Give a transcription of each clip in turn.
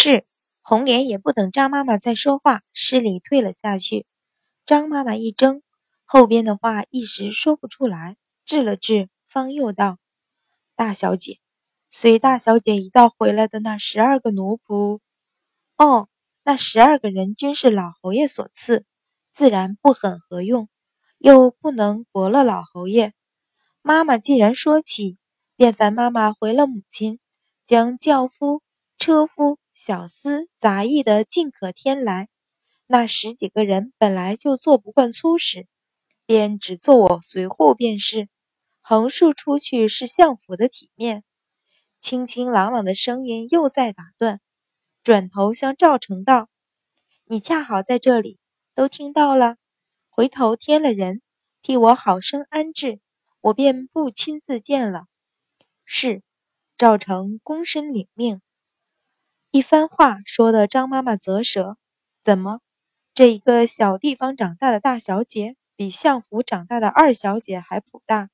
是。红莲也不等张妈妈再说话，施礼退了下去。张妈妈一怔，后边的话一时说不出来，滞了滞，方又道：“大小姐，随大小姐一道回来的那十二个奴仆，哦，那十二个人均是老侯爷所赐，自然不很合用，又不能驳了老侯爷。妈妈既然说起，便烦妈妈回了母亲，将轿夫、车夫。”小厮杂役的尽可添来，那十几个人本来就做不惯粗使，便只做我随护便是。横竖出去是相府的体面。清清朗朗的声音又在打断，转头向赵成道：“你恰好在这里，都听到了。回头添了人，替我好生安置，我便不亲自见了。”是，赵成躬身领命。一番话说的张妈妈啧舌，怎么，这一个小地方长大的大小姐，比相府长大的二小姐还普大？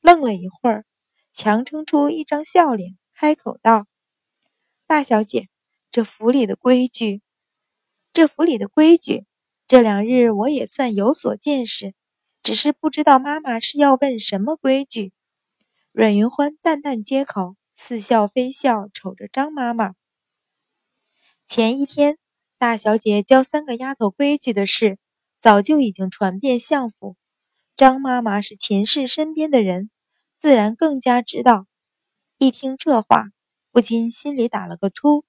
愣了一会儿，强撑出一张笑脸，开口道：“大小姐，这府里的规矩，这府里的规矩，这两日我也算有所见识，只是不知道妈妈是要问什么规矩。”阮云欢淡淡接口，似笑非笑，瞅着张妈妈。前一天，大小姐教三个丫头规矩的事，早就已经传遍相府。张妈妈是秦氏身边的人，自然更加知道。一听这话，不禁心里打了个突，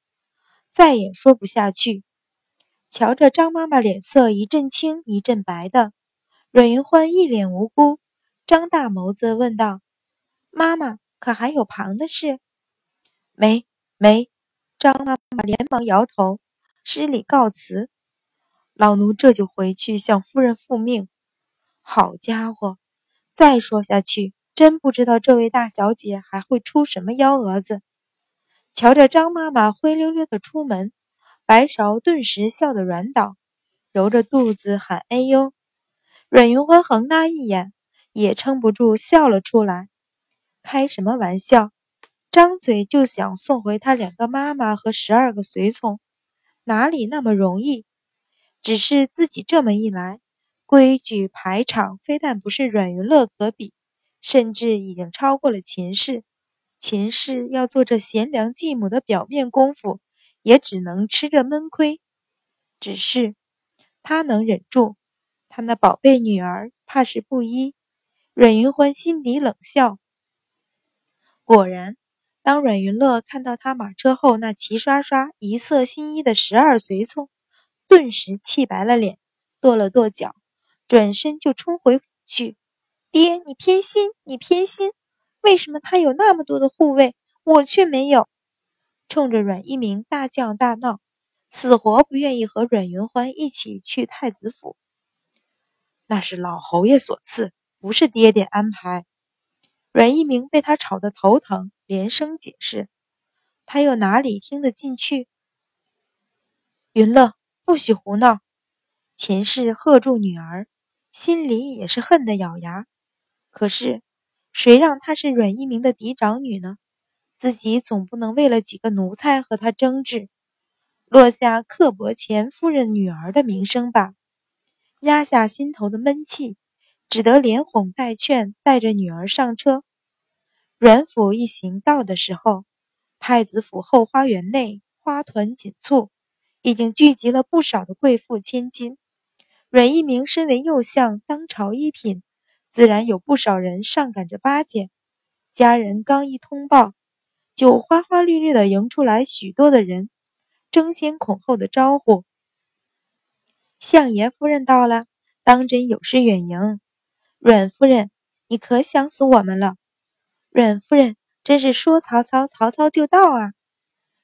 再也说不下去。瞧着张妈妈脸色一阵青一阵白的，阮云欢一脸无辜，张大眸子问道：“妈妈，可还有旁的事？”“没，没。”张妈连忙摇头，施礼告辞。老奴这就回去向夫人复命。好家伙，再说下去，真不知道这位大小姐还会出什么幺蛾子。瞧着张妈妈灰溜溜的出门，白芍顿时笑得软倒，揉着肚子喊：“哎呦！”阮云欢横他一眼，也撑不住笑了出来。开什么玩笑？张嘴就想送回他两个妈妈和十二个随从，哪里那么容易？只是自己这么一来，规矩排场非但不是阮云乐可比，甚至已经超过了秦氏。秦氏要做这贤良继母的表面功夫，也只能吃着闷亏。只是他能忍住，他那宝贝女儿怕是不依。阮云欢心底冷笑，果然。当阮云乐看到他马车后那齐刷刷一色新衣的十二随从，顿时气白了脸，跺了跺脚，转身就冲回府去。爹，你偏心，你偏心！为什么他有那么多的护卫，我却没有？冲着阮一鸣大叫大闹，死活不愿意和阮云欢一起去太子府。那是老侯爷所赐，不是爹爹安排。阮一鸣被他吵得头疼。连声解释，他又哪里听得进去？云乐，不许胡闹！秦氏喝住女儿，心里也是恨得咬牙。可是，谁让她是阮一鸣的嫡长女呢？自己总不能为了几个奴才和他争执，落下刻薄前夫人女儿的名声吧。压下心头的闷气，只得连哄带劝，带着女儿上车。阮府一行到的时候，太子府后花园内花团锦簇，已经聚集了不少的贵妇千金。阮一鸣身为右相，当朝一品，自然有不少人上赶着巴结。家人刚一通报，就花花绿绿的迎出来许多的人，争先恐后的招呼：“相爷夫人到了，当真有失远迎。阮夫人，你可想死我们了。”阮夫人真是说曹操，曹操就到啊！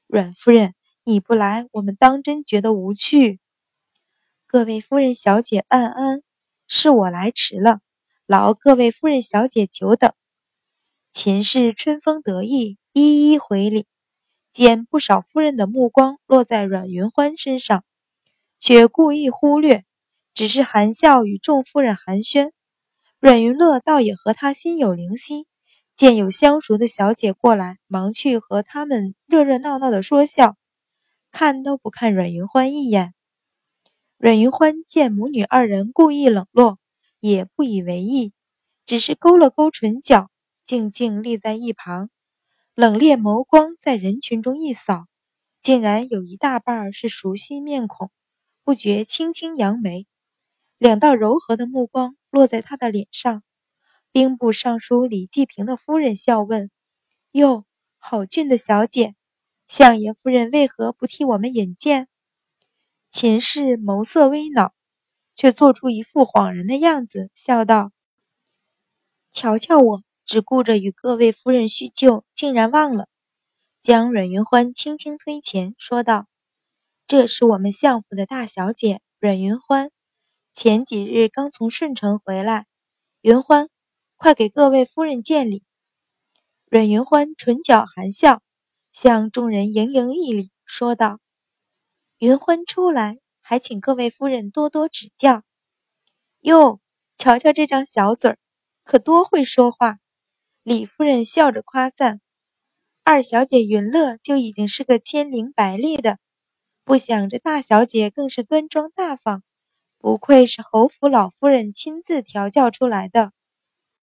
阮夫人，你不来，我们当真觉得无趣。各位夫人小姐安安，是我来迟了，劳各位夫人小姐久等。秦氏春风得意，一一回礼，见不少夫人的目光落在阮云欢身上，却故意忽略，只是含笑与众夫人寒暄。阮云乐倒也和他心有灵犀。见有相熟的小姐过来，忙去和他们热热闹闹的说笑。看都不看阮云欢一眼。阮云欢见母女二人故意冷落，也不以为意，只是勾了勾唇角，静静立在一旁，冷冽眸光在人群中一扫，竟然有一大半是熟悉面孔，不觉轻轻扬眉，两道柔和的目光落在他的脸上。兵部尚书李继平的夫人笑问：“哟，好俊的小姐，相爷夫人为何不替我们引荐？”秦氏眸色微恼，却做出一副恍然的样子，笑道：“瞧瞧我，只顾着与各位夫人叙旧，竟然忘了。”将阮云欢轻轻推前，说道：“这是我们相府的大小姐阮云欢，前几日刚从顺城回来。云欢，快给各位夫人见礼。”阮云欢唇角含笑，向众人盈盈一礼，说道。云欢出来，还请各位夫人多多指教。哟，瞧瞧这张小嘴儿，可多会说话。李夫人笑着夸赞：“二小姐云乐就已经是个千灵百丽的，不想这大小姐更是端庄大方，不愧是侯府老夫人亲自调教出来的。”